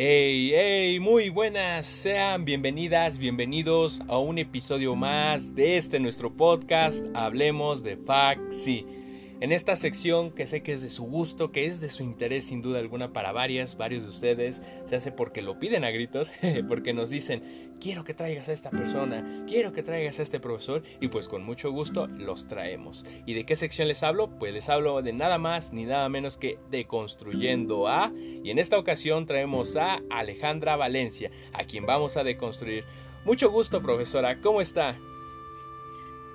Hey, hey, muy buenas, sean bienvenidas, bienvenidos a un episodio más de este nuestro podcast, Hablemos de Faxi. En esta sección que sé que es de su gusto, que es de su interés sin duda alguna para varias, varios de ustedes, se hace porque lo piden a gritos, porque nos dicen, quiero que traigas a esta persona, quiero que traigas a este profesor y pues con mucho gusto los traemos. ¿Y de qué sección les hablo? Pues les hablo de nada más ni nada menos que de Construyendo a y en esta ocasión traemos a Alejandra Valencia, a quien vamos a deconstruir. Mucho gusto profesora, ¿cómo está?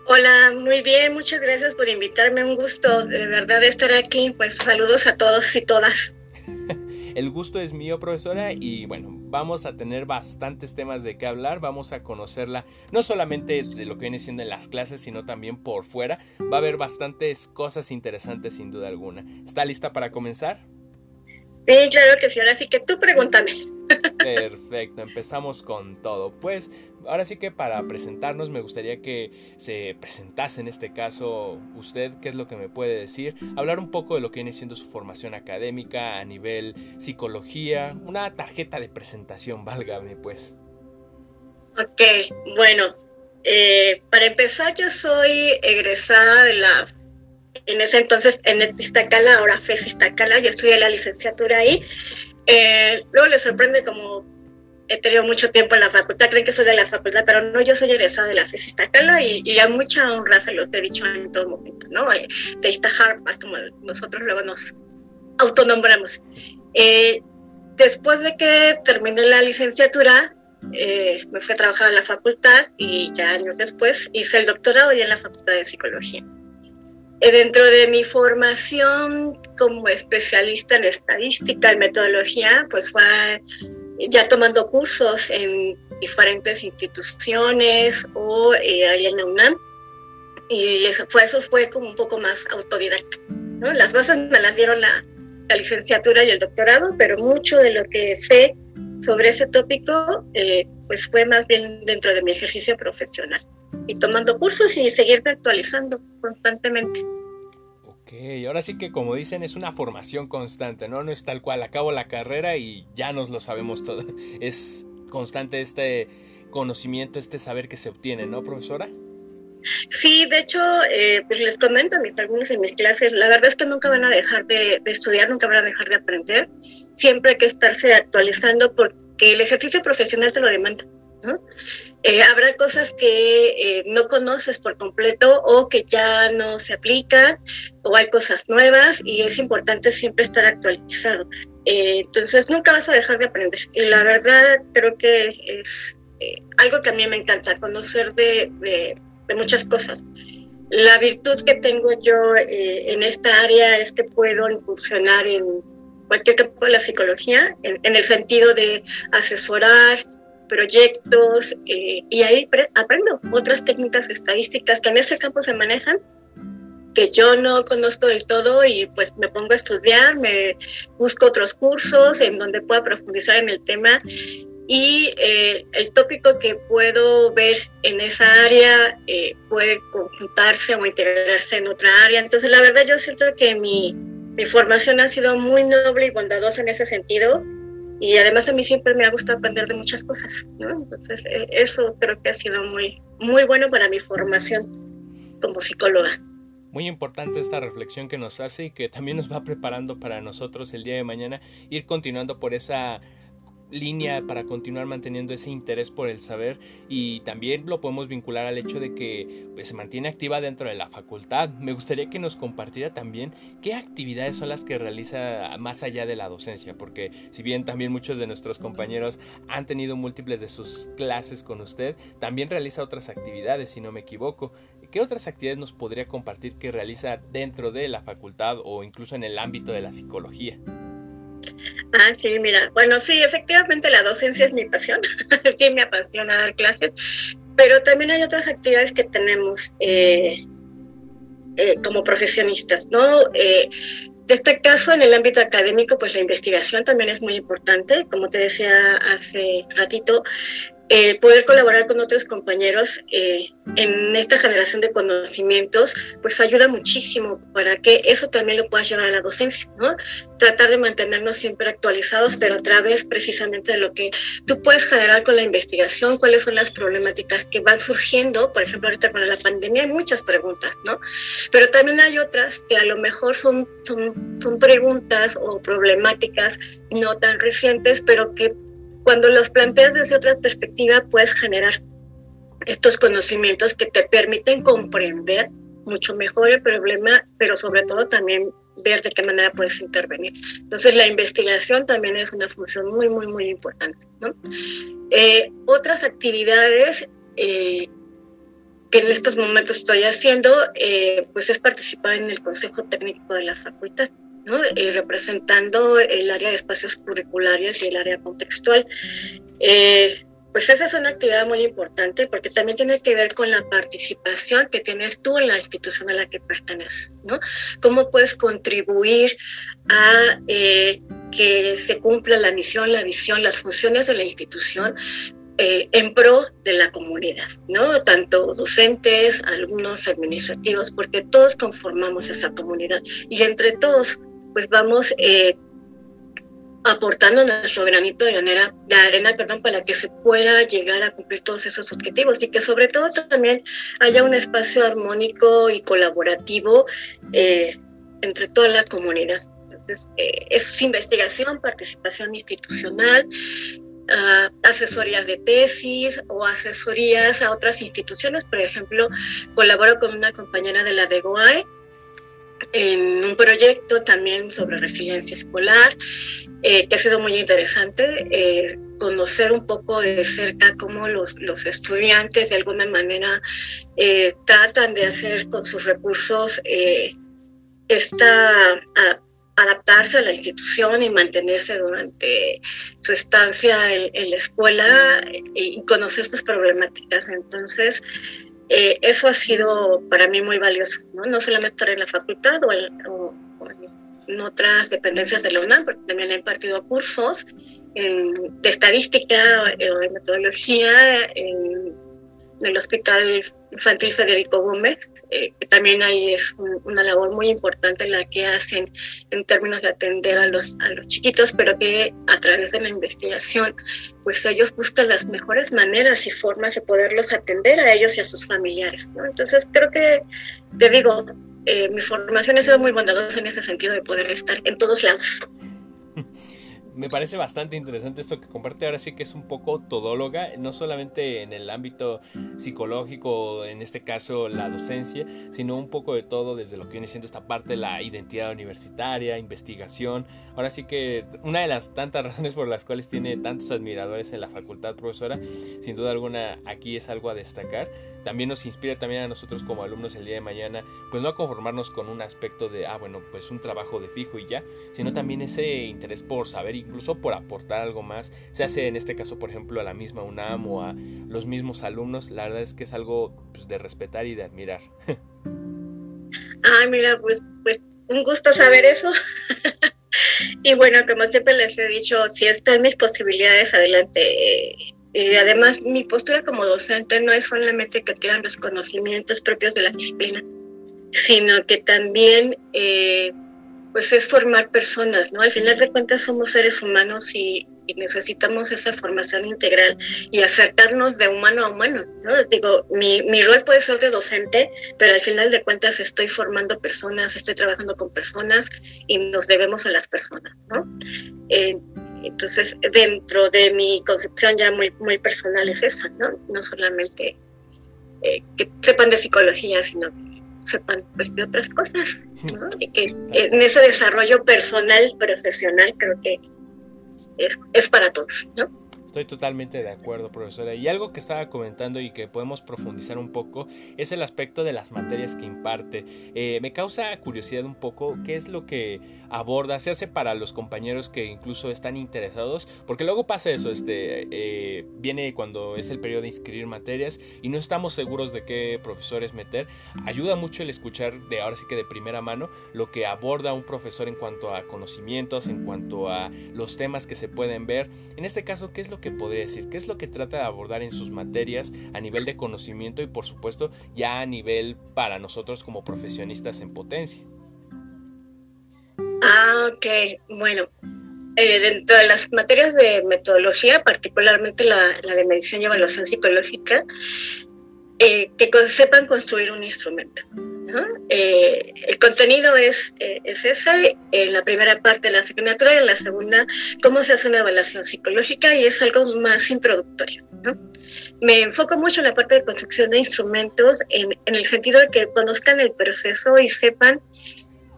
Hola, muy bien, muchas gracias por invitarme, un gusto de verdad estar aquí, pues saludos a todos y todas. El gusto es mío, profesora, y bueno, vamos a tener bastantes temas de qué hablar, vamos a conocerla no solamente de lo que viene siendo en las clases, sino también por fuera. Va a haber bastantes cosas interesantes sin duda alguna. ¿Está lista para comenzar? Sí, claro que sí, ahora que tú pregúntame. Perfecto, empezamos con todo. Pues ahora sí que para presentarnos me gustaría que se presentase en este caso usted, qué es lo que me puede decir, hablar un poco de lo que viene siendo su formación académica a nivel psicología, una tarjeta de presentación, válgame pues. Ok, bueno, eh, para empezar yo soy egresada de la en ese entonces en el Iztacala, ahora FES Iztacala, yo estudié la licenciatura ahí. Eh, luego les sorprende como he tenido mucho tiempo en la facultad, creen que soy de la facultad, pero no, yo soy egresada de la FES Iztacala y, y, a mucha honra se los he dicho en todo momento, ¿no? Eh, de Iztajarpa, como nosotros luego nos autonombramos. Eh, después de que terminé la licenciatura, eh, me fui a trabajar a la facultad y ya años después hice el doctorado ya en la Facultad de Psicología. Eh, dentro de mi formación como especialista en estadística y metodología, pues fue ya tomando cursos en diferentes instituciones o eh, ahí en la UNAM. Y eso fue, eso como un poco más autodidacta. Las bases me las dieron la, la, licenciatura y el doctorado, pero mucho de lo que sé sobre ese tópico eh, pues fue más bien dentro de mi ejercicio profesional y tomando cursos y seguirme actualizando constantemente. Ahora sí que como dicen es una formación constante, ¿no? No es tal cual, acabo la carrera y ya nos lo sabemos todo. Es constante este conocimiento, este saber que se obtiene, ¿no, profesora? Sí, de hecho, eh, pues les comento mis algunos en mis clases, la verdad es que nunca van a dejar de, de estudiar, nunca van a dejar de aprender, siempre hay que estarse actualizando porque el ejercicio profesional te lo demanda. ¿No? Eh, habrá cosas que eh, no conoces por completo o que ya no se aplican o hay cosas nuevas y es importante siempre estar actualizado. Eh, entonces nunca vas a dejar de aprender. Y la verdad creo que es algo que a mí me encanta, conocer de, de, de muchas cosas. La virtud que tengo yo en esta área es que puedo incursionar en cualquier campo de la psicología, en, en el sentido de asesorar, proyectos eh, y ahí aprendo otras técnicas estadísticas que en ese campo se manejan que yo no conozco del todo y pues me pongo a estudiar, me busco otros cursos en donde pueda profundizar en el tema y eh, el tópico que puedo ver en esa área eh, puede conjuntarse o integrarse en otra área. Entonces la verdad yo siento que mi, mi formación ha sido muy noble y bondadosa en ese sentido y además a mí siempre me ha gustado aprender de muchas cosas, ¿no? Entonces eh, eso creo que ha sido muy, muy bueno para mi formación como psicóloga. Muy importante esta reflexión que nos hace y que también nos va preparando para nosotros el día de mañana ir continuando por esa línea para continuar manteniendo ese interés por el saber y también lo podemos vincular al hecho de que pues, se mantiene activa dentro de la facultad. Me gustaría que nos compartiera también qué actividades son las que realiza más allá de la docencia, porque si bien también muchos de nuestros compañeros han tenido múltiples de sus clases con usted, también realiza otras actividades, si no me equivoco. ¿Qué otras actividades nos podría compartir que realiza dentro de la facultad o incluso en el ámbito de la psicología? Ah, sí, mira, bueno, sí, efectivamente la docencia es mi pasión, sí me apasiona dar clases, pero también hay otras actividades que tenemos eh, eh, como profesionistas, ¿no? Eh, de este caso, en el ámbito académico, pues la investigación también es muy importante. Como te decía hace ratito, el poder colaborar con otros compañeros eh, en esta generación de conocimientos, pues ayuda muchísimo para que eso también lo pueda llevar a la docencia, ¿no? Tratar de mantenernos siempre actualizados, pero a través precisamente de lo que tú puedes generar con la investigación, cuáles son las problemáticas que van surgiendo, por ejemplo, ahorita con la pandemia hay muchas preguntas, ¿no? Pero también hay otras que a lo mejor son, son, son preguntas o problemáticas no tan recientes, pero que cuando los planteas desde otra perspectiva, puedes generar estos conocimientos que te permiten comprender mucho mejor el problema, pero sobre todo también ver de qué manera puedes intervenir. Entonces, la investigación también es una función muy, muy, muy importante. Eh, otras actividades eh, que en estos momentos estoy haciendo, eh, pues es participar en el Consejo Técnico de la Facultad. ¿No? Eh, representando el área de espacios curriculares y el área contextual. Eh, pues esa es una actividad muy importante porque también tiene que ver con la participación que tienes tú en la institución a la que perteneces, ¿no? Cómo puedes contribuir a eh, que se cumpla la misión, la visión, las funciones de la institución en pro de la comunidad, ¿no? Tanto docentes, alumnos, administrativos, porque todos conformamos esa comunidad y entre todos pues vamos eh, aportando nuestro granito de arena, de arena perdón, para que se pueda llegar a cumplir todos esos objetivos y que sobre todo también haya un espacio armónico y colaborativo eh, entre toda la comunidad. Entonces, eh, es investigación, participación institucional, uh, asesorías de tesis o asesorías a otras instituciones. Por ejemplo, colaboro con una compañera de la DEGOAE en un proyecto también sobre resiliencia escolar, eh, que ha sido muy interesante, eh, conocer un poco de cerca cómo los, los estudiantes de alguna manera eh, tratan de hacer con sus recursos esta, adaptarse a la institución y mantenerse durante su estancia en, en la escuela y conocer estas problemáticas. Entonces, eh, eso ha sido para mí muy valioso, no, no solamente estar en la facultad o, en otras dependencias de la UNAM, porque también he impartido cursos de estadística eh, o de metodología en, en el Hospital Infantil Federico Gómez, eh, también ahí es una labor muy importante la que hacen en términos de atender a los, a los chiquitos, pero que a través de la investigación, pues ellos buscan las mejores maneras y formas de poderlos atender a ellos y a sus familiares. Entonces creo que, te digo, eh, mi formación ha sido muy bondadosa en ese sentido de poder estar en todos lados. me parece bastante interesante esto que comparte ahora sí que es un poco todóloga, no solamente en el ámbito psicológico, en este caso la docencia, sino un poco de todo desde lo que viene siendo esta parte de la identidad universitaria, investigación. Ahora sí que una de las tantas razones por las cuales tiene tantos admiradores en la facultad profesora, sin duda alguna aquí es algo a destacar. También nos inspira también a nosotros como alumnos el día de mañana, pues no a conformarnos con un aspecto de, ah, bueno, pues un trabajo de fijo y ya, sino también ese interés por saber y incluso por aportar algo más, se hace en este caso, por ejemplo, a la misma UNAM o a los mismos alumnos, la verdad es que es algo pues, de respetar y de admirar. Ay, mira, pues, pues un gusto saber eso. y bueno, como siempre les he dicho, si están mis posibilidades, adelante. Y además, mi postura como docente no es solamente que quieran los conocimientos propios de la disciplina, sino que también eh, pues es formar personas, ¿no? Al final de cuentas somos seres humanos y, necesitamos esa formación integral y acercarnos de humano a humano, ¿no? Digo, mi, mi, rol puede ser de docente, pero al final de cuentas estoy formando personas, estoy trabajando con personas y nos debemos a las personas, ¿no? Eh, entonces, dentro de mi concepción ya muy, muy personal es esa, ¿no? No solamente eh, que sepan de psicología, sino que sepan pues, de otras cosas, que en ese desarrollo personal, profesional, creo que es, es para todos, ¿no? Estoy totalmente de acuerdo, profesora. Y algo que estaba comentando y que podemos profundizar un poco es el aspecto de las materias que imparte. Eh, me causa curiosidad un poco qué es lo que aborda, se hace para los compañeros que incluso están interesados, porque luego pasa eso, este, eh, viene cuando es el periodo de inscribir materias y no estamos seguros de qué profesores meter. Ayuda mucho el escuchar de ahora sí que de primera mano lo que aborda un profesor en cuanto a conocimientos, en cuanto a los temas que se pueden ver. En este caso, ¿qué es lo que podría decir? ¿Qué es lo que trata de abordar en sus materias a nivel de conocimiento y por supuesto ya a nivel para nosotros como profesionistas en potencia? Ah, ok. Bueno, eh, dentro de las materias de metodología, particularmente la, de medición y evaluación psicológica, eh, que sepan construir un instrumento. Eh, el contenido es, es ese, en la primera parte de la asignatura y en la segunda, cómo se hace una evaluación psicológica y es algo más introductorio. Me enfoco mucho en la parte de construcción de instrumentos en, en el sentido de que conozcan el proceso y sepan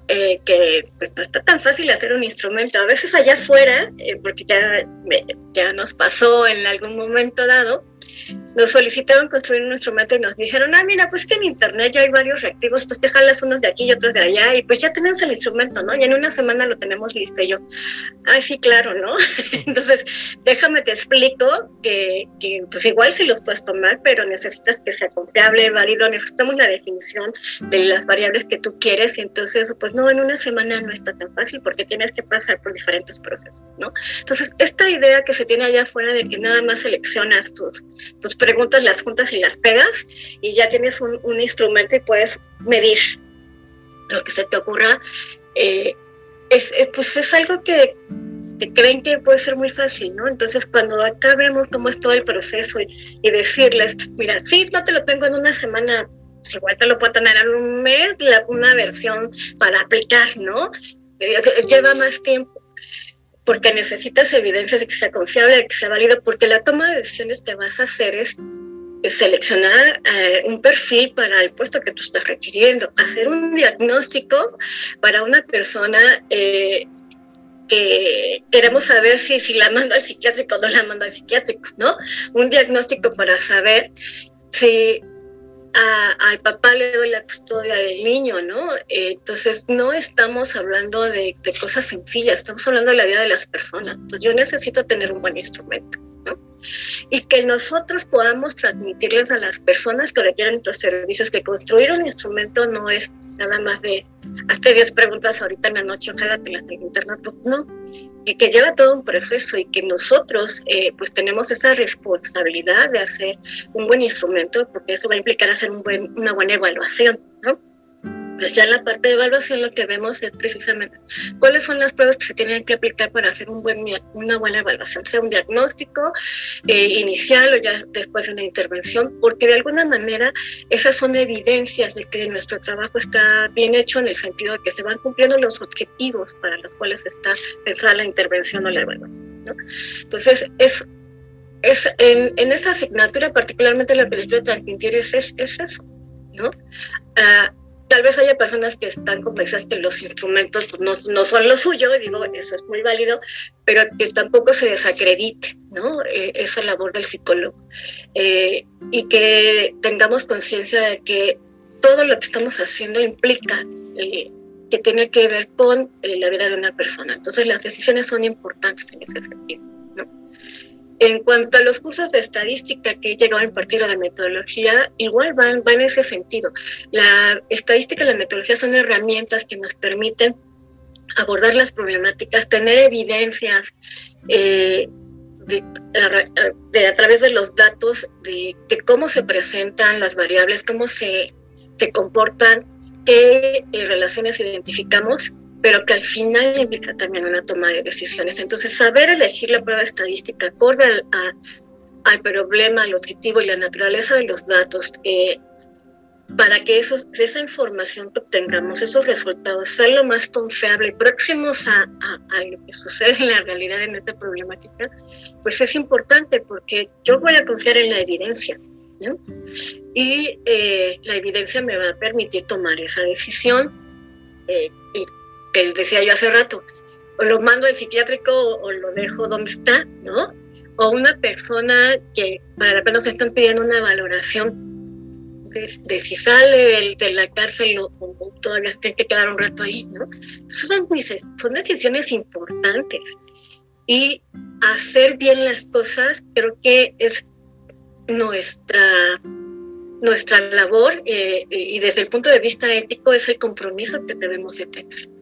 eh, que pues no está tan fácil hacer un instrumento. A veces allá afuera, eh, porque ya, ya nos pasó en algún momento dado, nos solicitaron construir un instrumento y nos dijeron, ah, mira, pues que en internet ya hay varios reactivos, pues te jalas unos de aquí y otros de allá y pues ya tenemos el instrumento, ¿no? Y en una semana lo tenemos listo. Y yo, ah, sí, claro, ¿no? Entonces, déjame explico que, que, pues igual sí los puedes tomar, pero necesitas que sea confiable, válido, necesitamos la definición de las variables que tú quieres y entonces, pues no, en una semana no está tan fácil porque tienes que pasar por diferentes procesos, ¿no? Entonces, esta idea que se tiene allá afuera de que nada más seleccionas tus tus preguntas las juntas y las pegas y ya tienes un, instrumento y puedes medir lo que se te ocurra. Eh, es, pues es algo que, creen que puede ser muy fácil, ¿no? Entonces cuando acá vemos cómo es todo el proceso y, decirles, mira, sí, no te lo tengo en una semana, pues igual te lo puedo tener en un mes, una versión para aplicar, ¿no? Eh, lleva más tiempo porque necesitas evidencia de que sea confiable, de que sea válido, porque la toma de decisiones que vas a hacer es, seleccionar eh, un perfil para el puesto que tú estás requiriendo, hacer un diagnóstico para una persona eh, que queremos saber si, si la mando al psiquiátrico o no la mando al psiquiátrico, ¿no? Un diagnóstico para saber si al papá le doy la custodia del niño, ¿no? entonces, no estamos hablando de, cosas sencillas, estamos hablando de la vida de las personas. Entonces, yo necesito tener un buen instrumento. Y que nosotros podamos transmitirles a las personas que requieren nuestros servicios que construir un instrumento no es nada más de hazte 10 preguntas ahorita en la noche, ojalá te las internet, pues no, que, que, lleva todo un proceso y que nosotros eh, pues tenemos esa responsabilidad de hacer un buen instrumento, porque eso va a implicar hacer una buena evaluación, ¿no? Pues ya en la parte de evaluación lo que vemos es precisamente cuáles son las pruebas que se tienen que aplicar para hacer un buen, una buena evaluación, sea un diagnóstico eh, inicial o ya después de una intervención, porque de alguna manera esas son evidencias de que nuestro trabajo está bien hecho en el sentido de que se van cumpliendo los objetivos para los cuales está pensada la intervención o la evaluación. ¿no? Entonces, es es, en, en, esa asignatura, particularmente lo que les quiero transmitir es, es, eso, ¿no? Ah, tal vez haya personas que están convencidas que los instrumentos pues, no, no, son lo suyo, y digo, eso es muy válido, pero que tampoco se desacredite ¿no? Eh, esa labor del psicólogo. Eh, y que tengamos conciencia de que todo lo que estamos haciendo implica eh, que tiene que ver con la vida de una persona. Entonces las decisiones son importantes en ese sentido. En cuanto a los cursos de estadística que llegado a impartir a la metodología, igual van, van en ese sentido. La estadística y la metodología son herramientas que nos permiten abordar las problemáticas, tener evidencias eh, de, a través de los datos de, cómo se presentan las variables, cómo se, se comportan, qué eh, relaciones identificamos pero que al final implica también una toma de decisiones. Entonces, saber elegir la prueba estadística acorde al, problema, al objetivo y la naturaleza de los datos, eh, para que esa información que obtengamos, esos resultados, sean lo más confiable y próximos a, lo que sucede en la realidad en esta problemática, pues es importante porque yo voy a confiar en la evidencia. Y eh, la evidencia me va a permitir tomar esa decisión eh, y que decía yo hace rato, o lo mando al psiquiátrico o, lo dejo donde está, ¿no? O una persona que para la pena se están pidiendo una valoración de, si sale de, la cárcel o, todavía tiene que quedar un rato ahí, ¿no? Son, son decisiones importantes. Y hacer bien las cosas creo que es nuestra nuestra labor eh, y desde el punto de vista ético es el compromiso que debemos de tener.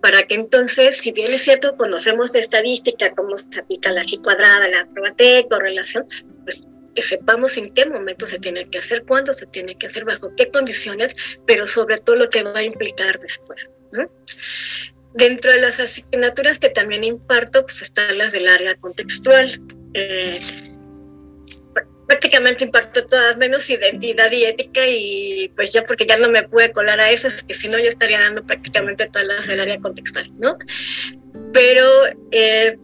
Para que entonces, si bien es cierto, conocemos de estadística, cómo se aplica la G cuadrada, la prueba T, correlación, pues que sepamos en qué momento se tiene que hacer, cuándo se tiene que hacer, bajo qué condiciones, pero sobre todo lo que va a implicar después. Dentro de las asignaturas que también imparto, pues están las del área contextual. Eh, prácticamente imparto todas, menos identidad y ética, y pues ya porque ya no me pude colar a esas, que si no yo estaría dando prácticamente todas las del área contextual, ¿no? Pero eh,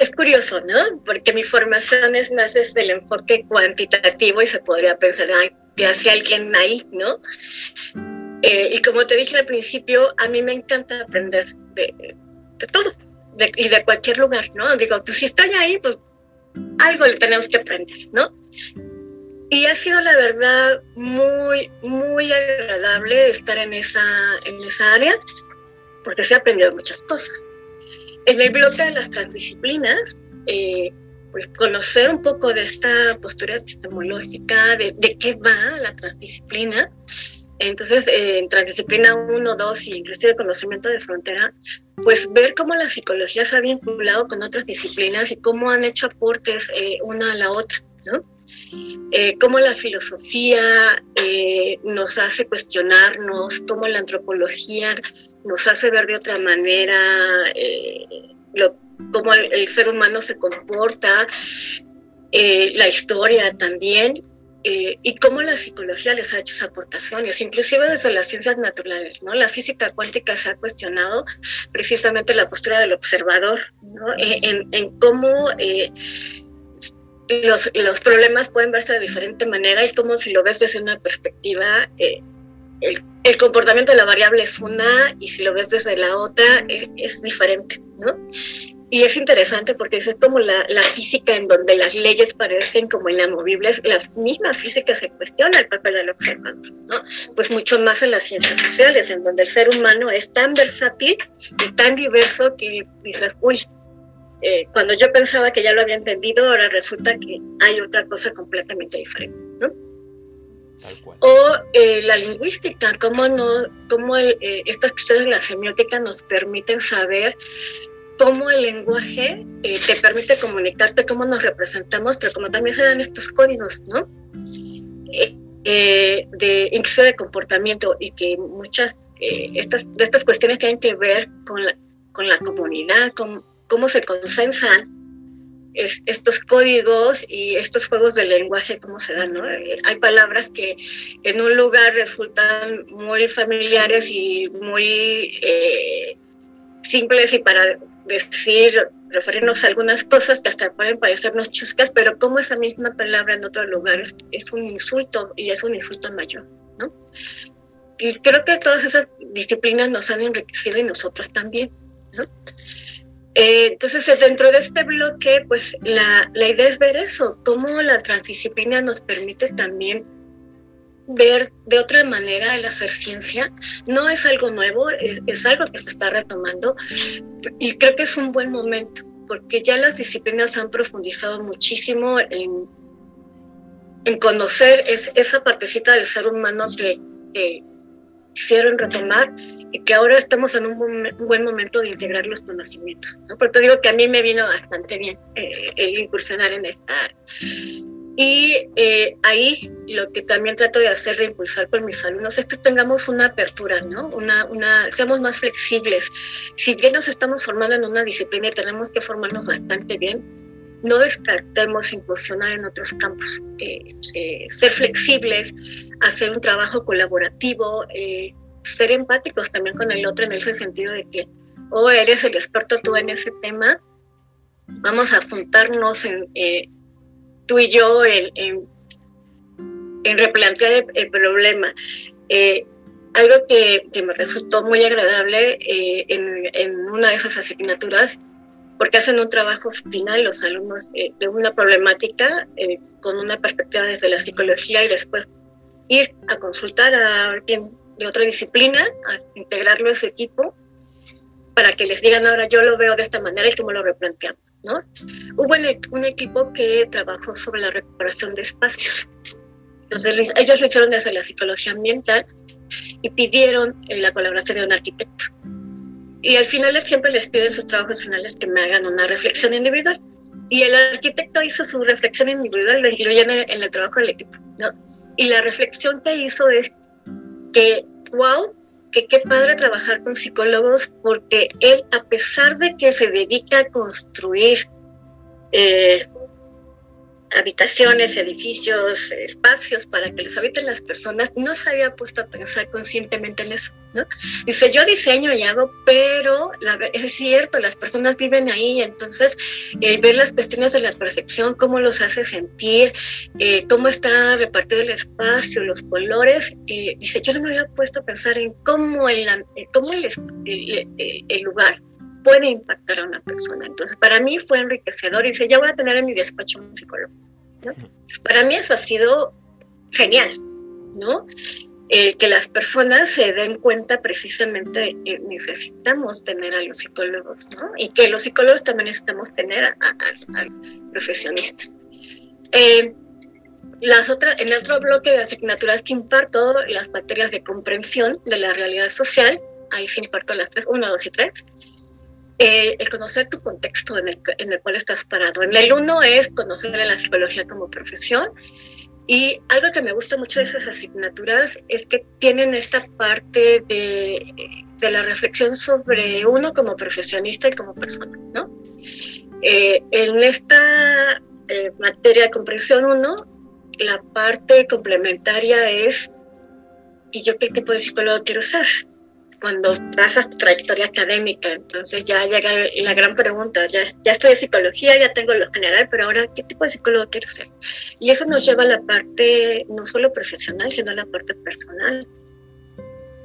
es curioso, ¿no? Porque mi formación es más desde el enfoque cuantitativo y se podría pensar, ay, que hace alguien ahí, ¿no? Eh, y como te dije al principio, a mí me encanta aprender de, todo y de cualquier lugar, ¿no? Digo, pues si estoy ahí, pues algo le tenemos que aprender, ¿no? Y ha sido la verdad muy, muy agradable estar en esa, en esa área, porque se ha aprendido muchas cosas. En el bloque de las transdisciplinas, eh, pues conocer un poco de esta postura epistemológica, de, de qué va la transdisciplina. Entonces, eh, en transdisciplina 1, 2 y inclusive conocimiento de frontera, pues ver cómo la psicología se ha vinculado con otras disciplinas y cómo han hecho aportes eh, una a la otra, ¿no? Eh, cómo la filosofía eh, nos hace cuestionarnos, cómo la antropología nos hace ver de otra manera cómo el, ser humano se comporta, la historia también, eh, y cómo la psicología les ha hecho sus aportaciones, inclusive desde las ciencias naturales, ¿no? La física cuántica se ha cuestionado precisamente la postura del observador, ¿no? Eh, en, cómo eh, los, los, problemas pueden verse de diferente manera y cómo si lo ves desde una perspectiva, el, el, comportamiento de la variable es una y si lo ves desde la otra es diferente, ¿no? Y es interesante porque es como la, la, física en donde las leyes parecen como inamovibles, la misma física se cuestiona el papel del observador, ¿no? Pues mucho más en las ciencias sociales, en donde el ser humano es tan versátil y tan diverso que dices, uy, eh, cuando yo pensaba que ya lo había entendido, ahora resulta que hay otra cosa completamente diferente, ¿no? Tal cual. O eh, la lingüística, cómo, no, cómo el, eh, estas cuestiones de la semiótica nos permiten saber cómo el lenguaje eh, te permite comunicarte, cómo nos representamos, pero como también se dan estos códigos, ¿no? Eh, eh, de incluso de comportamiento y que muchas estas, de estas cuestiones tienen que ver con la, con la comunidad, con cómo se consensan estos códigos y estos juegos de lenguaje, cómo se dan, ¿no? Hay palabras que en un lugar resultan muy familiares y muy simples y para decir, referirnos a algunas cosas que hasta pueden parecernos chuscas, pero como esa misma palabra en otros lugares es un insulto y es un insulto mayor, ¿no? Y creo que todas esas disciplinas nos han enriquecido y nosotros también, ¿no? Eh, entonces, dentro de este bloque, pues la, la idea es ver eso, cómo la transdisciplina nos permite también ver de otra manera el hacer ciencia. No es algo nuevo, es, algo que se está retomando y creo que es un buen momento porque ya las disciplinas han profundizado muchísimo en, en conocer esa partecita del ser humano que, quisieron retomar y que ahora estamos en un, buen momento de integrar los conocimientos. ¿no? Por eso digo que a mí me vino bastante bien eh, el incursionar en esta. Y eh, ahí lo que también trato de hacer, de impulsar con mis alumnos, es que tengamos una apertura, ¿no? Una, una, seamos más flexibles. Si bien nos estamos formando en una disciplina y tenemos que formarnos bastante bien, no descartemos incursionar en otros campos. Eh, eh, ser flexibles, hacer un trabajo colaborativo, ser empáticos también con el otro en ese sentido de que, oh, eres el experto tú en ese tema, vamos a juntarnos en tú y yo en, replantear el, problema. Eh, algo que, me resultó muy agradable eh, en, una de esas asignaturas, porque hacen un trabajo final los alumnos eh, de una problemática con una perspectiva desde la psicología y después ir a consultar a alguien de otra disciplina, a integrarlo a su equipo para que les digan ahora yo lo veo de esta manera y cómo lo replanteamos, ¿no? Hubo un equipo que trabajó sobre la recuperación de espacios. Entonces ellos lo hicieron desde la psicología ambiental y pidieron eh, la colaboración de un arquitecto. Y al final siempre les piden sus trabajos finales que me hagan una reflexión individual. Y el arquitecto hizo su reflexión individual, lo incluyó en el, en el trabajo del equipo, ¿no? Y la reflexión que hizo es que, wow, que qué padre trabajar con psicólogos porque él, a pesar de que se dedica a construir eh, habitaciones, edificios, espacios para que los habiten las personas, no se había puesto a pensar conscientemente en eso, ¿no? Dice, yo diseño y hago, pero es cierto, las personas viven ahí, entonces el ver las cuestiones de la percepción, cómo los hace sentir, eh, cómo está repartido el espacio, los colores, eh, dice, yo no me había puesto a pensar en cómo el, eh, cómo el, el lugar puede impactar a una persona. Entonces, para mí fue enriquecedor y dice, ya voy a tener en mi despacho un psicólogo. Para mí eso ha sido genial, ¿no? que las personas se den cuenta precisamente que necesitamos tener a los psicólogos, ¿no? Y que los psicólogos también necesitamos tener a, profesionistas. Eh, las otras, en el otro bloque de asignaturas que imparto, las materias de comprensión de la realidad social, ahí sí imparto las tres, una, dos y tres. Eh, el conocer tu contexto en el, en el, cual estás parado. En el uno es conocer la psicología como profesión y algo que me gusta mucho de esas asignaturas es que tienen esta parte de, de la reflexión sobre uno como profesionista y como persona, ¿no? Eh, en esta eh, materia de comprensión 1, la parte complementaria es, ¿y yo qué tipo de psicólogo quiero ser? Cuando trazas tu trayectoria académica. Entonces ya llega la gran pregunta, ya, ya estoy psicología, ya tengo lo general, pero ahora, ¿qué tipo de psicólogo quiero ser? Y eso nos lleva a la parte no solo profesional, sino a la parte personal.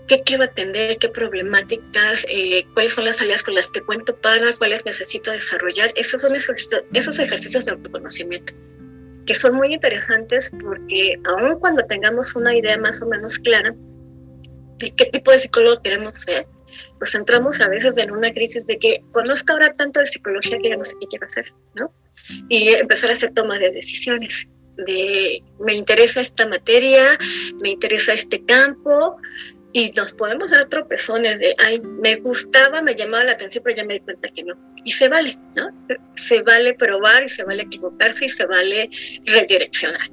¿Qué quiero atender? ¿Qué problemáticas? Eh, ¿Cuáles son las áreas con las que cuento para? ¿Cuáles necesito desarrollar? Esos son ejercicios, esos ejercicios de autoconocimiento que son muy interesantes porque aun cuando tengamos una idea más o menos clara, qué tipo de psicólogo queremos ser, pues entramos a veces en una crisis de que conozco ahora tanto de psicología que ya no sé qué quiero hacer, ¿no? Y empezar a hacer toma de decisiones, de me interesa esta materia, me interesa este campo, y nos podemos dar tropezones de, ay, me gustaba, me llamaba la atención, pero ya me di cuenta que no. Y se vale, ¿no? Se, se vale probar y se vale equivocarse y se vale redireccionar.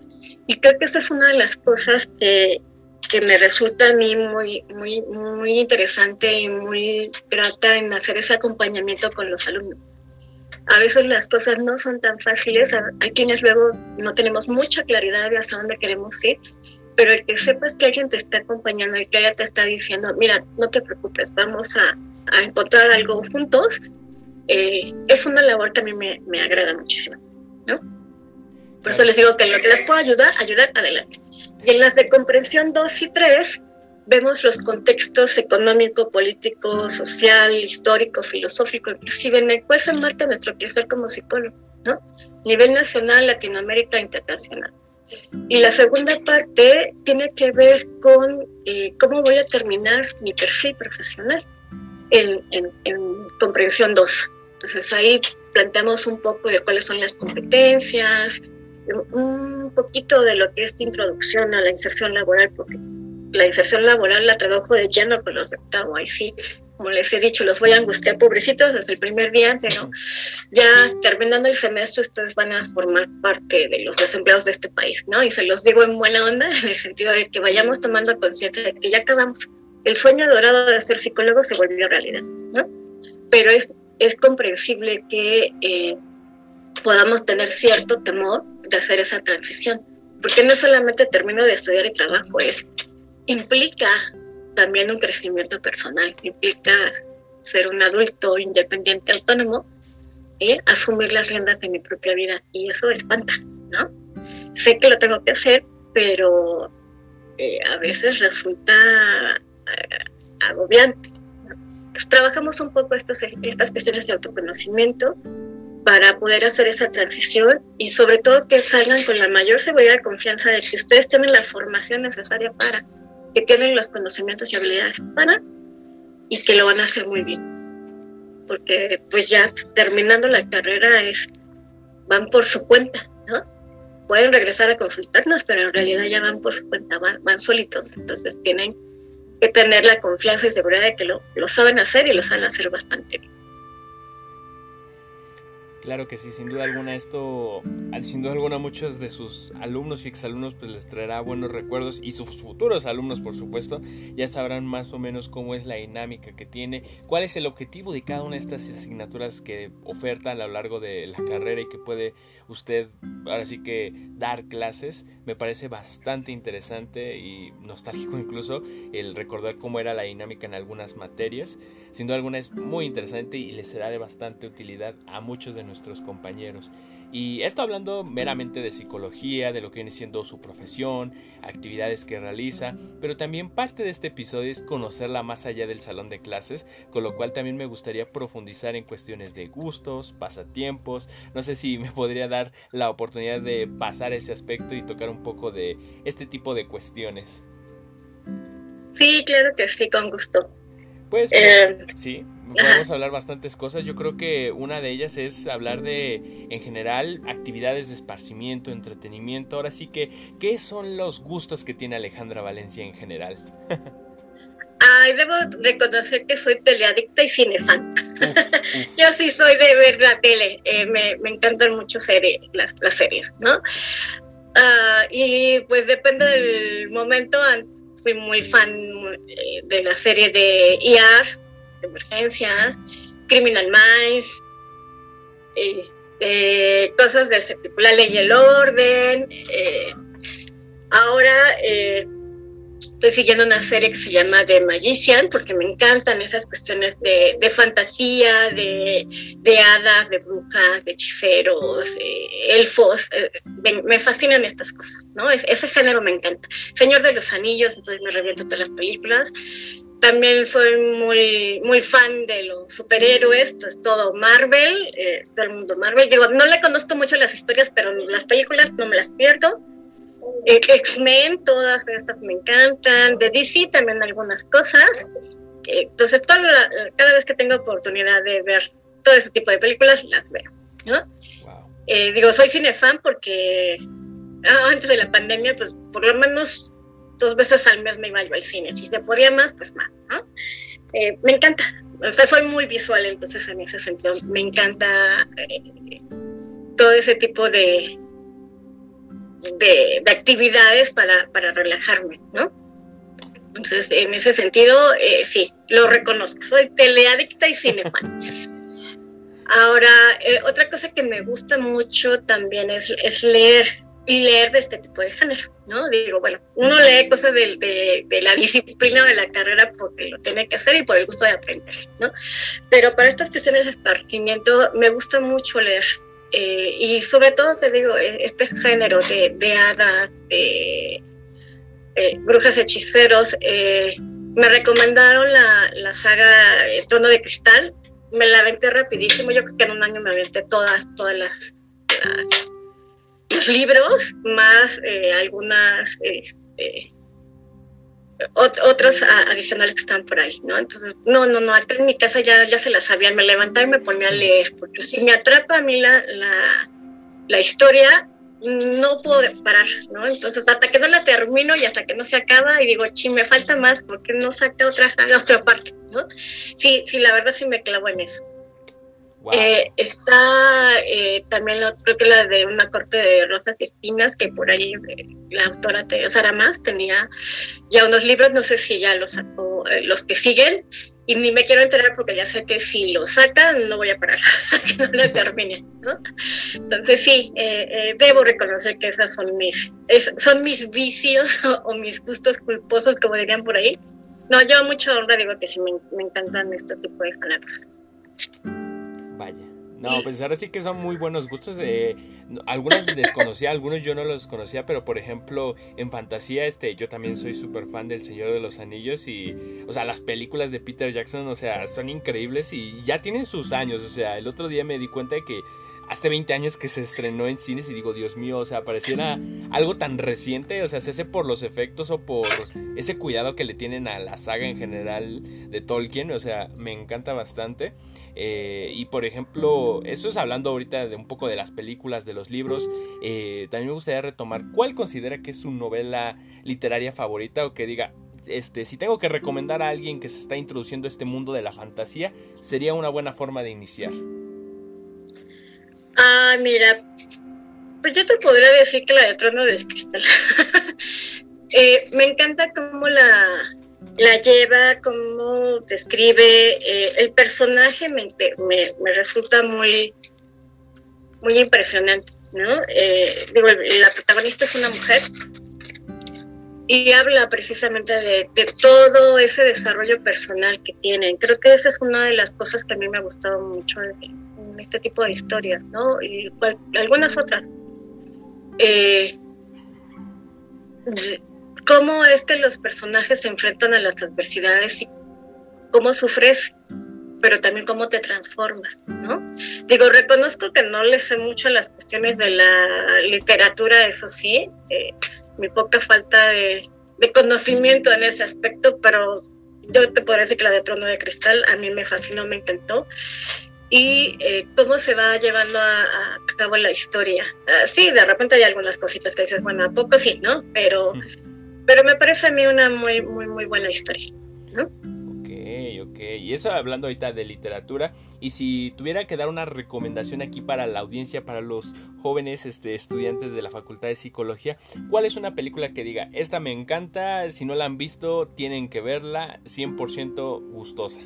Y creo que esa es una de las cosas que, que me resulta a mí muy, muy, muy interesante y muy grata en hacer ese acompañamiento con los alumnos. A veces las cosas no son tan fáciles, hay quienes luego no tenemos mucha claridad de hacia dónde queremos ir, pero el que sepas que alguien te está acompañando y que ella te está diciendo, mira, no te preocupes, vamos a, a encontrar algo juntos, eh, es una labor que a mí me, me agrada muchísimo, ¿no? Por eso les digo que lo que les puedo ayudar, ayudar adelante. Y en las de comprensión 2 y 3 vemos los contextos económico, político, social, histórico, filosófico, inclusive en el cual se enmarca nuestro quehacer como psicólogo, ¿no? Nivel nacional, Latinoamérica, internacional. Y la segunda parte tiene que ver con eh, cómo voy a terminar mi perfil profesional en, en, en comprensión 2. Entonces ahí planteamos un poco de cuáles son las competencias, un poquito de lo que es introducción a la inserción laboral, porque la inserción laboral la trabajo de lleno con los de octavo, ahí sí, como les he dicho, los voy a angustiar pobrecitos desde el primer día, pero ya terminando el semestre ustedes van a formar parte de los desempleados de este país, ¿no? Y se los digo en buena onda, en el sentido de que vayamos tomando conciencia de que ya acabamos. El sueño dorado de ser psicólogo se volvió realidad, ¿no? Pero es, es comprensible que eh, podamos tener cierto temor de hacer esa transición, porque no solamente termino de estudiar y trabajo, es implica también un crecimiento personal, implica ser un adulto independiente, autónomo, y asumir las riendas de mi propia vida y eso espanta, ¿no? Sé que lo tengo que hacer, pero eh, a veces resulta eh, agobiante. Entonces trabajamos un poco estos, estas cuestiones de autoconocimiento, para poder hacer esa transición y sobre todo que salgan con la mayor seguridad y confianza de que ustedes tienen la formación necesaria para, que tienen los conocimientos y habilidades para y que lo van a hacer muy bien. porque pues ya terminando la carrera es van por su cuenta, ¿no? Pueden regresar a consultarnos, pero en realidad ya van por su cuenta, van, van solitos, entonces tienen que tener la confianza y seguridad de que lo, lo saben hacer y lo saben hacer bastante bien. Claro que sí, sin duda alguna esto, sin duda alguna muchos de sus alumnos y exalumnos pues les traerá buenos recuerdos y sus futuros alumnos por supuesto. Ya sabrán más o menos cómo es la dinámica que tiene, cuál es el objetivo de cada una de estas asignaturas que oferta a lo largo de la carrera y que puede usted ahora sí que dar clases. Me parece bastante interesante y nostálgico incluso el recordar cómo era la dinámica en algunas materias. Sin duda alguna es muy interesante y le será de bastante utilidad a muchos de nuestros compañeros. Y esto hablando meramente de psicología, de lo que viene siendo su profesión, actividades que realiza, pero también parte de este episodio es conocerla más allá del salón de clases, con lo cual también me gustaría profundizar en cuestiones de gustos, pasatiempos, no sé si me podría dar la oportunidad de pasar ese aspecto y tocar un poco de este tipo de cuestiones. Sí, claro que sí, con gusto. Pues, eh, sí, podemos hablar bastantes cosas. Yo creo que una de ellas es hablar de, en general, actividades de esparcimiento, entretenimiento. Ahora sí que, ¿qué son los gustos que tiene Alejandra Valencia en general? Ay, debo reconocer que soy teleadicta y cinefan. Yo sí soy de ver la tele. Eh, me, me, encantan mucho series, las, las series, ¿no? Uh, y pues depende del momento fui muy fan eh, de la serie de ER, emergencias, Criminal Minds, este, cosas de ese tipo, la ley y el orden. Eh, ahora eh, estoy siguiendo una serie que se llama The Magician porque me encantan esas cuestiones de, fantasía, de, hadas, de brujas, de hechiceros, elfos. Eh, me, fascinan estas cosas, ¿no? ese género me encanta. Señor de los Anillos, entonces me reviento todas las películas. También soy muy, muy fan de los superhéroes, pues todo Marvel, eh, todo el mundo Marvel. Digo, no le conozco mucho las historias, pero las películas no me las pierdo. Eh, X-Men, todas esas me encantan. De DC también algunas cosas. Eh, entonces, cada vez que tengo oportunidad de ver todo ese tipo de películas, las veo. ¿no? Eh, digo, soy cinefan porque ah, antes de la pandemia, pues por lo menos dos veces al mes me iba yo al cine. Si se podía más, pues más. ¿no? me encanta. O sea, soy muy visual, entonces en ese sentido me encanta todo ese tipo de, de, actividades para, para, relajarme, ¿no? Entonces, en ese sentido, eh, sí, lo reconozco. Soy teleadicta y cinefan. Ahora, eh, otra cosa que me gusta mucho también es, es leer y leer de este tipo de género, ¿no? Digo, bueno, uno lee cosas de, de, la disciplina de la carrera porque lo tiene que hacer y por el gusto de aprender, ¿no? Pero para estas cuestiones de esparcimiento me gusta mucho leer. Eh, y sobre todo te digo, eh, este género de, de hadas, de eh, brujas hechiceros, me recomendaron la, la saga Trono de Cristal, me la aventé rapidísimo, yo creo que en un año me aventé todas, todas las, libros, más algunas este, otros adicionales que están por ahí, ¿no? Entonces, no, no, no, acá en mi casa ya, ya se las sabían, me levantaba y me ponía a leer, porque si me atrapa a mí la, la, la historia, no puedo parar, ¿no? Entonces, hasta que no la termino y hasta que no se acaba, y digo, chi, me falta más, porque no saca otra, otra parte, ¿no? Sí, sí, la verdad sí me clavo en eso. Eh, está eh, también creo que la de una corte de rosas y espinas que por ahí eh, la autora Sara Más tenía ya unos libros no sé si ya los sacó los que siguen y ni me quiero enterar porque ya sé que si lo sacan no voy a parar que no lo termine ¿no? entonces sí debo reconocer que esas son mis son mis vicios o, mis gustos culposos como dirían por ahí. No yo mucho honra digo que sí me, me encantan este tipo de géneros no, pues ahora sí que son muy buenos gustos. Eh, algunos desconocía, algunos yo no los conocía, pero por ejemplo, en fantasía, este, yo también soy súper fan del Señor de los Anillos y, o sea, las películas de Peter Jackson, o sea, son increíbles y ya tienen sus años. O sea, el otro día me di cuenta de que hace 20 años que se estrenó en cines y digo, Dios mío, o sea, pareciera algo tan reciente, o sea, se hace por los efectos o por ese cuidado que le tienen a la saga en general de Tolkien, o sea, me encanta bastante. Eh, y por ejemplo, eso es hablando ahorita de un poco de las películas, de los libros, eh, también me gustaría retomar cuál considera que es su novela literaria favorita o que diga, este, si tengo que recomendar a alguien que se está introduciendo a este mundo de la fantasía, sería una buena forma de iniciar. Mira, pues yo te podría decir que la de Trono Cristal. Eh, me encanta cómo la, la lleva, cómo describe. Eh, el personaje me, me, resulta muy, muy impresionante, ¿no? Eh, digo, la protagonista es una mujer y habla precisamente de, de, todo ese desarrollo personal que tienen. Creo que esa es una de las cosas que a mí me ha gustado mucho este tipo de historias, ¿no? Y algunas otras. Eh, cómo es que los personajes se enfrentan a las adversidades y cómo sufres, pero también cómo te transformas, ¿no? Digo, reconozco que no le sé mucho las cuestiones de la literatura, eso sí, eh, mi poca falta de, de conocimiento en ese aspecto, pero yo te podría decir que la de Trono de Cristal a mí me fascinó, me encantó y eh, cómo se va llevando a, cabo la historia. Ah, sí, de repente hay algunas cositas que dices, bueno, a poco sí, ¿no? Pero, pero me parece a mí una muy, muy, muy buena historia, ¿no? Ok, ok. Y eso hablando ahorita de literatura. Y si tuviera que dar una recomendación aquí para la audiencia, para los jóvenes este, estudiantes de la Facultad de Psicología, ¿cuál es una película que diga, esta me encanta, si no la han visto, tienen que verla, 100% gustosa?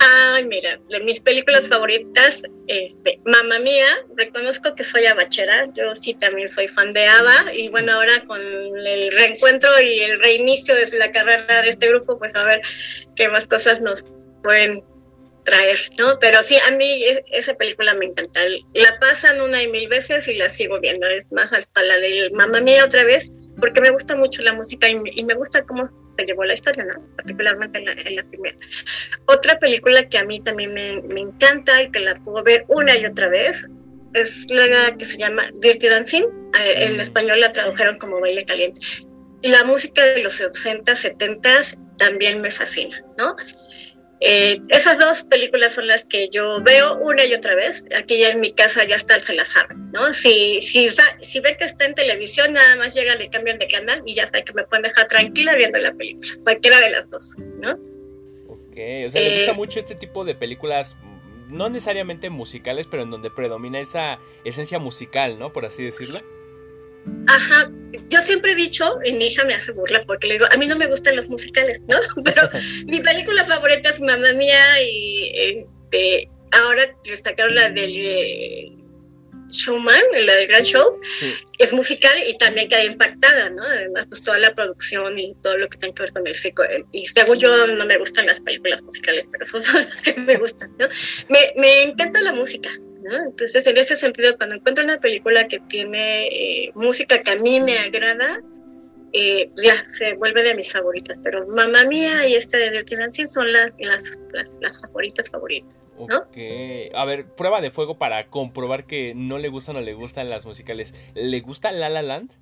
Ay, mira, de mis películas favoritas, este, Mamma Mía, reconozco que soy abachera, yo sí también soy fan de Ava, y bueno, ahora con el reencuentro y el reinicio de la carrera de este grupo, pues a ver qué más cosas nos pueden traer, ¿no? Pero sí, a mí e, esa película me encanta, la pasan una y mil veces y la sigo viendo, es más hasta la de Mamma Mía otra vez, porque me gusta mucho la música y, me gusta cómo se llevó la historia, ¿no? Particularmente en la, primera. Otra película que a mí también me, me, encanta y que la puedo ver una y otra vez es la que se llama Dirty Dancing. Eh, en mm. español la tradujeron como Baile Caliente. Y la música de los 60, 70 también me fascina, ¿no? Eh, esas dos películas son las que yo veo una y otra vez. Aquí ya en mi casa ya está, se la saben, ¿no? Si, si, si ve que está en televisión, nada más llega, le cambian de canal y ya sabe que me pueden dejar tranquila viendo la película. Cualquiera de las dos, ¿no? Ok, o sea, le gusta eh, mucho este tipo de películas, no necesariamente musicales, pero en donde predomina esa esencia musical, ¿no? Por así decirlo. Ajá, yo siempre he dicho, y mi hija me hace burla porque le digo, a mí no me gustan los musicales, ¿no? Pero mi película favorita es Mamma Mía y este, ahora sacaron la del eh, Showman, la del Gran Show, es musical y también queda impactada, ¿no? Además, pues toda la producción y todo lo que tiene que ver con el psico. Y según yo, no me gustan las películas musicales, pero eso son las que me gustan, ¿no? Me, me encanta la música, entonces, en ese sentido, cuando encuentro una película que tiene eh, música que a mí me agrada, eh, ya se vuelve de mis favoritas. Pero Mamá Mía y esta de Dirty Dancing son las, las, favoritas favoritas. ¿no? Ok, a ver, prueba de fuego para comprobar que no le gustan o le gustan las musicales. ¿Le gusta La La Land?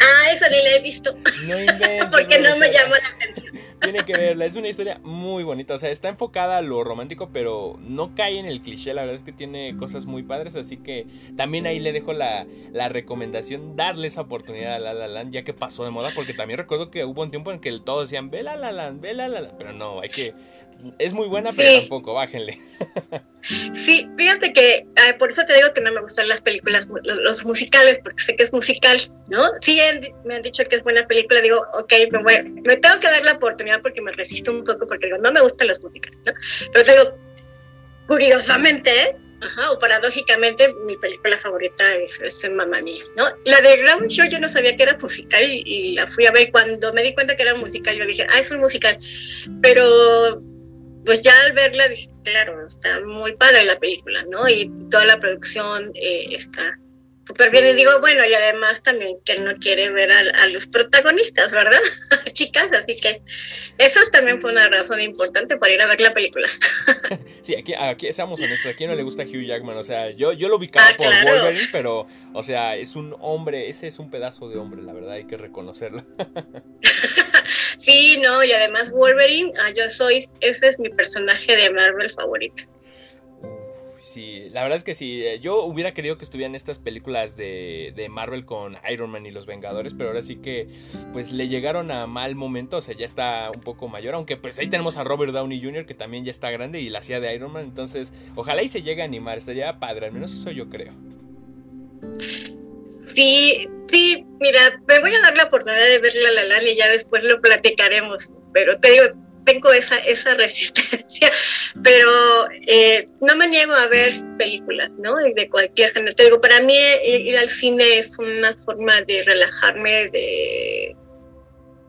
Ah, esa ni la he visto. No. Porque no me llama la atención. Tiene que verla, es una historia muy bonita. O sea, está enfocada a lo romántico, pero no cae en el cliché. La verdad es que tiene cosas muy padres. Así que también ahí le dejo la, la recomendación: darle esa oportunidad a La La ya que pasó de moda. Porque también recuerdo que hubo un tiempo en que todos decían: Ve La La ve La La. Pero no, hay que es muy buena, pero tampoco, bájenle. Sí, fíjate que por eso te digo que no me gustan las películas, los, musicales, porque sé que es musical, ¿no? Sí, me han dicho que es buena película, digo, ok, me, me tengo que dar la oportunidad porque me resisto un poco, porque digo, no me gustan los musicales, ¿no? Pero te digo, curiosamente, Ajá, o paradójicamente, mi película favorita es, es Mamma Mía, ¿no? La de Ground Show yo no sabía que era musical y, y, la fui a ver. Cuando me di cuenta que era musical, yo dije, ah, es un musical. Pero pues ya al verla claro, está muy padre la película, ¿no? Y toda la producción eh, está súper bien. Y digo, bueno, y además también que no quiere ver a, los protagonistas, ¿verdad? Chicas, así que eso también fue una razón importante para ir a ver la película. sí, aquí, aquí seamos honestos, a quién no le gusta Hugh Jackman, o sea, yo, yo lo ubicaba ah, por Wolverine, pero, o sea, es un hombre, ese es un pedazo de hombre, la verdad, hay que reconocerlo. sí, no, y además Wolverine, ah, yo soy, ese es mi personaje de Marvel favorito sí, la verdad es que sí. Eh, yo hubiera querido que estuvieran estas películas de, de, Marvel con Iron Man y los Vengadores, pero ahora sí que pues le llegaron a mal momento, o sea, ya está un poco mayor, aunque pues ahí tenemos a Robert Downey Jr. que también ya está grande y la hacía de Iron Man, entonces ojalá y se llegue a animar, estaría padre, al menos eso yo creo. Sí, sí, mira, me voy a dar la oportunidad de verla la la y ya después lo platicaremos, pero te digo, tengo esa, esa resistencia, pero eh, no me niego a ver películas, ¿no? De cualquier género. Te digo, para mí eh, ir al cine es una forma de relajarme, de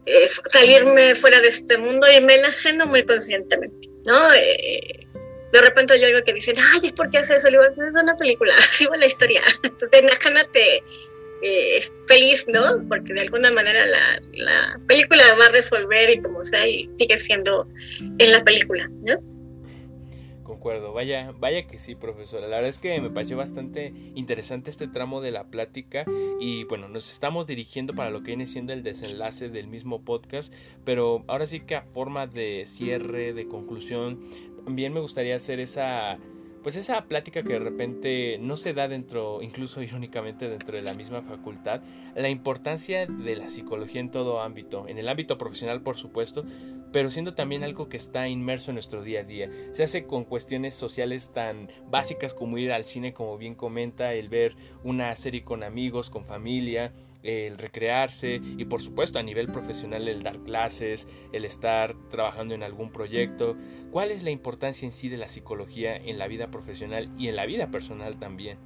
eh, salirme fuera de este mundo y me enajeno muy conscientemente, ¿no? De repente yo oigo que dicen, ay, ¿es porque hace eso? Le digo, es una película, sigo la historia. Entonces, enajenate eh, feliz, ¿no? Porque de alguna manera la, la, película va a resolver y como sea, y sigue siendo en la película, ¿no? Concuerdo, vaya, vaya que sí, profesora. La verdad es que me pareció bastante interesante este tramo de la plática y bueno, nos estamos dirigiendo para lo que viene siendo el desenlace del mismo podcast, pero ahora sí que a forma de cierre, de conclusión, también me gustaría hacer esa pues esa plática que de repente no se da dentro, incluso irónicamente dentro de la misma facultad, la importancia de la psicología en todo ámbito, en el ámbito profesional por supuesto, pero siendo también algo que está inmerso en nuestro día a día. Se hace con cuestiones sociales tan básicas como ir al cine, como bien comenta, el ver una serie con amigos, con familia, el recrearse y por supuesto a nivel profesional el dar clases, el estar trabajando en algún proyecto. ¿Cuál es la importancia en sí de la psicología en la vida profesional y en la vida personal también?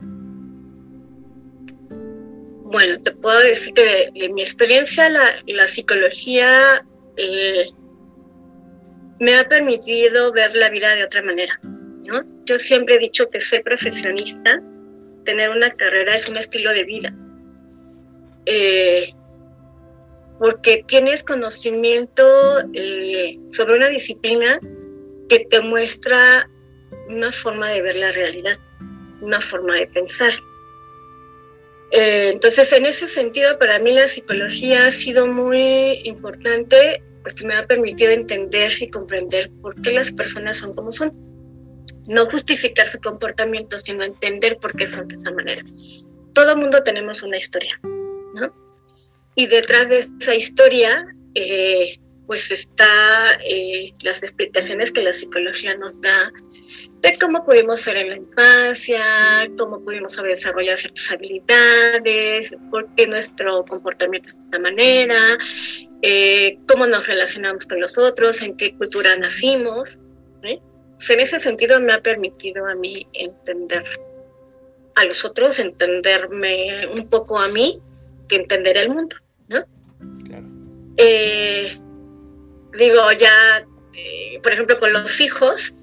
Bueno, te puedo decir que de, mi experiencia la, la psicología eh, me ha permitido ver la vida de otra manera. ¿no? Yo siempre he dicho que ser profesionista, tener una carrera es un estilo de vida eh, porque tienes conocimiento eh, sobre una disciplina que te muestra una forma de ver la realidad, una forma de pensar. Eh, entonces, en ese sentido, para mí la psicología ha sido muy importante porque me ha permitido entender y comprender por qué las personas son como son. No justificar su comportamiento, sino entender por qué son de esa manera. Todo mundo tenemos una historia y detrás de esa historia, eh, pues está eh, las explicaciones que la psicología nos da de cómo pudimos ser en la infancia, cómo pudimos haber desarrollado ciertas habilidades, por qué nuestro comportamiento es de esta manera, eh, cómo nos relacionamos con los otros, en qué cultura nacimos. en ese sentido me ha permitido a mí entender a los otros, entenderme un poco a mí que entender el mundo, ¿no? Claro. Eh, digo, ya, eh, por ejemplo, con los hijos,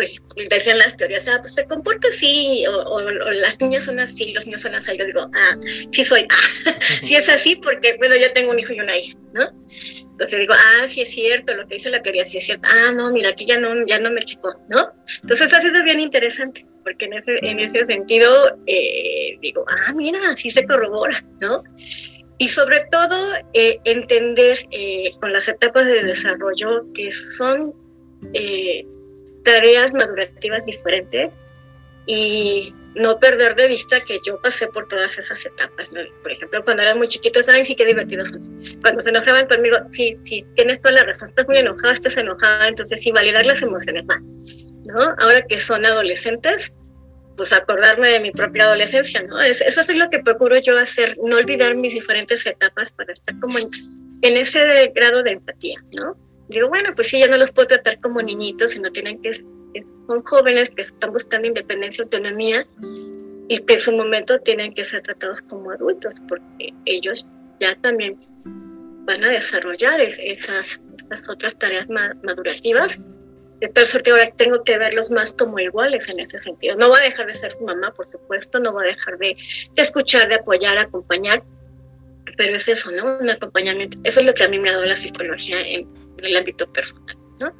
pues decían las teorías, ah, pues se comporta así, o, las niñas son así, los niños son así. Yo digo, ah, sí soy, ah, sí es así porque, bueno, yo tengo un hijo y una hija, ¿no? Entonces digo, ah, sí es cierto, lo que dice la teoría sí es cierto. Ah, no, mira, aquí ya no, ya no me checó, ¿no? Entonces ha sido bien interesante porque en ese, en ese sentido eh, digo, ah, mira, así se corrobora, ¿no? Y sobre todo eh, entender eh, con las etapas de desarrollo que son tareas madurativas diferentes y no perder de vista que yo pasé por todas esas etapas. Por ejemplo, cuando era muy chiquitos, ay, sí, qué divertidos Cuando se enojaban conmigo, sí, sí, tienes toda la razón, estás muy enojada, estás enojada, entonces sí, validar las emociones, más. Ahora que son adolescentes, pues acordarme de mi propia adolescencia, ¿no? eso es lo que procuro yo hacer, no olvidar mis diferentes etapas para estar como en, ese grado de empatía, ¿no? Digo, bueno, pues sí, ya no los puedo tratar como niñitos, sino tienen que, son jóvenes que están buscando independencia, autonomía, y que en su momento tienen que ser tratados como adultos, porque ellos ya también van a desarrollar esas, esas otras tareas madurativas de tal suerte ahora tengo que verlos más como iguales en ese sentido. No voy a dejar de ser su mamá, por supuesto, no voy a dejar de, escuchar, de apoyar, acompañar, pero es eso, ¿no? Un acompañamiento. Eso es lo que a mí me ha dado la psicología en, el ámbito personal, ¿no?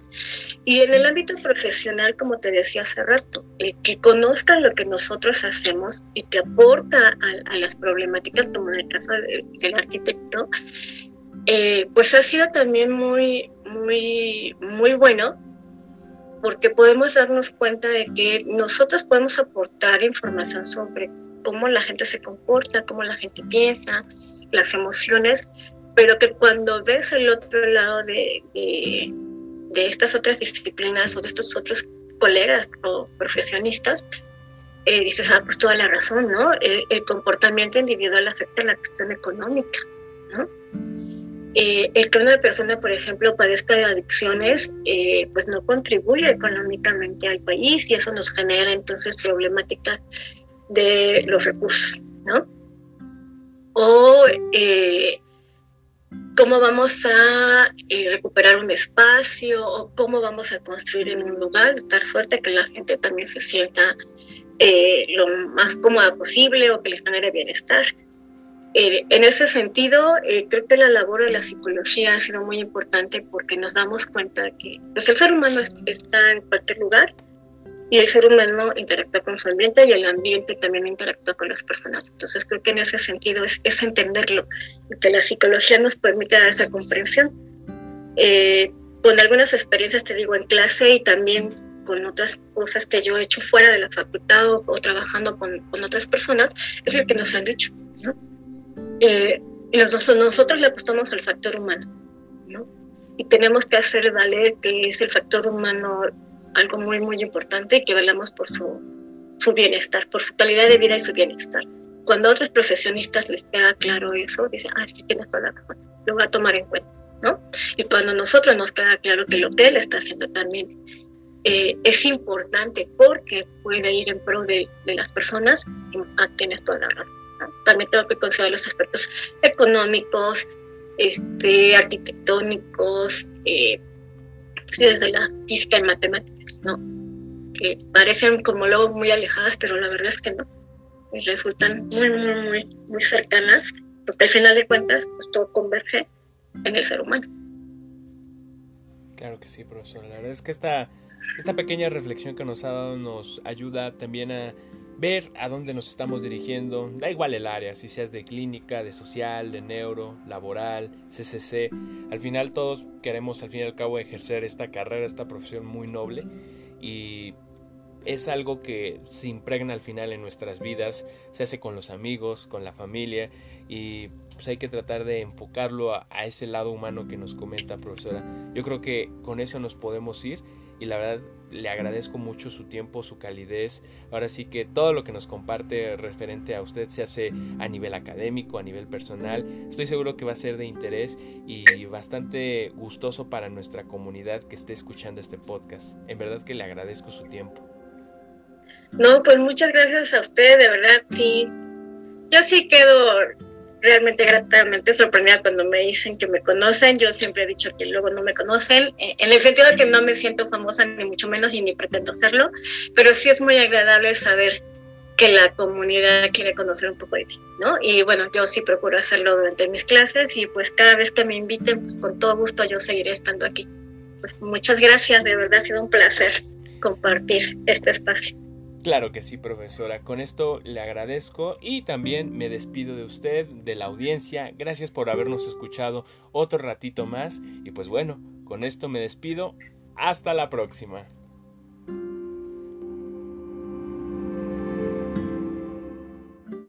Y en el ámbito profesional, como te decía hace rato, el que conozcan lo que nosotros hacemos y que aporta a, las problemáticas, como en el caso del, arquitecto, eh, pues ha sido también muy, muy, muy bueno porque podemos darnos cuenta de que nosotros podemos aportar información sobre cómo la gente se comporta, cómo la gente piensa, las emociones, pero que cuando ves el otro lado de, de, estas otras disciplinas o de estos otros colegas o profesionistas, eh, dices, ah, pues toda la razón, ¿no? El, el comportamiento individual afecta la cuestión económica, ¿no? Eh, el que una persona, por ejemplo, padezca de adicciones, eh, pues no contribuye económicamente al país y eso nos genera entonces problemáticas de los recursos, ¿no? O eh, cómo vamos a recuperar un espacio o cómo vamos a construir en un lugar de tal suerte que la gente también se sienta lo más cómoda posible o que les genere bienestar. Eh, en ese sentido, eh, creo que la labor de la psicología ha sido muy importante porque nos damos cuenta que pues, el ser humano está en cualquier lugar y el ser humano interactúa con su ambiente y el ambiente también interactúa con las personas. Entonces creo que en ese sentido es, entenderlo, que la psicología nos permite dar esa comprensión. Eh, con algunas experiencias, te digo, en clase y también con otras cosas que yo he hecho fuera de la facultad o, o trabajando con, con, otras personas, es lo que nos han dicho. ¿no? eh, nosotros le apostamos al factor humano, ¿no? Y tenemos que hacer valer que es el factor humano algo muy, muy importante que velamos por su, su bienestar, por su calidad de vida y su bienestar. Cuando a otros profesionistas les queda claro eso, dicen, ah, sí, tienes toda la razón, lo voy a tomar en cuenta, ¿no? Y cuando a nosotros nos queda claro que que él está haciendo también eh, es importante porque puede ir en pro de, las personas, ah, tienes toda la razón también tengo que considerar los aspectos económicos, este, arquitectónicos, eh, desde la física y ¿no? Que parecen como luego muy alejadas, pero la verdad es que no. Y resultan muy, muy, muy, muy cercanas, porque al final de cuentas, pues todo converge en el ser humano. Claro que sí, profesor. La verdad es que esta, esta pequeña reflexión que nos ha dado nos ayuda también a ver a dónde nos estamos dirigiendo, da igual el área, si seas de clínica, de social, de neuro, laboral, CCC, al final todos queremos al fin y cabo ejercer esta carrera, esta profesión muy noble. Y es algo que se impregna al final en nuestras vidas, se hace con los amigos, con la familia. Y pues hay que tratar de enfocarlo a, a ese lado humano que nos comenta profesora. Yo creo que con eso nos podemos ir y la verdad le agradezco mucho su tiempo, su calidez. Ahora sí que todo lo que nos comparte referente a usted se hace a nivel académico, a nivel personal. Estoy seguro que va a ser de interés y bastante gustoso para nuestra comunidad que esté escuchando este podcast. En verdad que le agradezco su tiempo. No, pues muchas gracias a usted, de verdad, sí. Yo sí quedo realmente gratamente sorprendida cuando me dicen que me conocen. Yo siempre he dicho que luego no me conocen, eh, en el sentido de que no me siento famosa ni mucho menos y ni pretendo serlo, pero sí es muy agradable saber que la comunidad quiere conocer un poco de ti, ¿no? Y bueno, yo sí procuro hacerlo durante mis clases y pues cada vez que me inviten, pues con todo gusto yo seguiré estando aquí. Pues muchas gracias, de verdad ha sido un placer compartir este espacio. Claro que sí, profesora. Con esto le agradezco y también me despido de usted, de la audiencia. Gracias por habernos escuchado otro ratito más. Y pues bueno, con esto me despido. Hasta la próxima.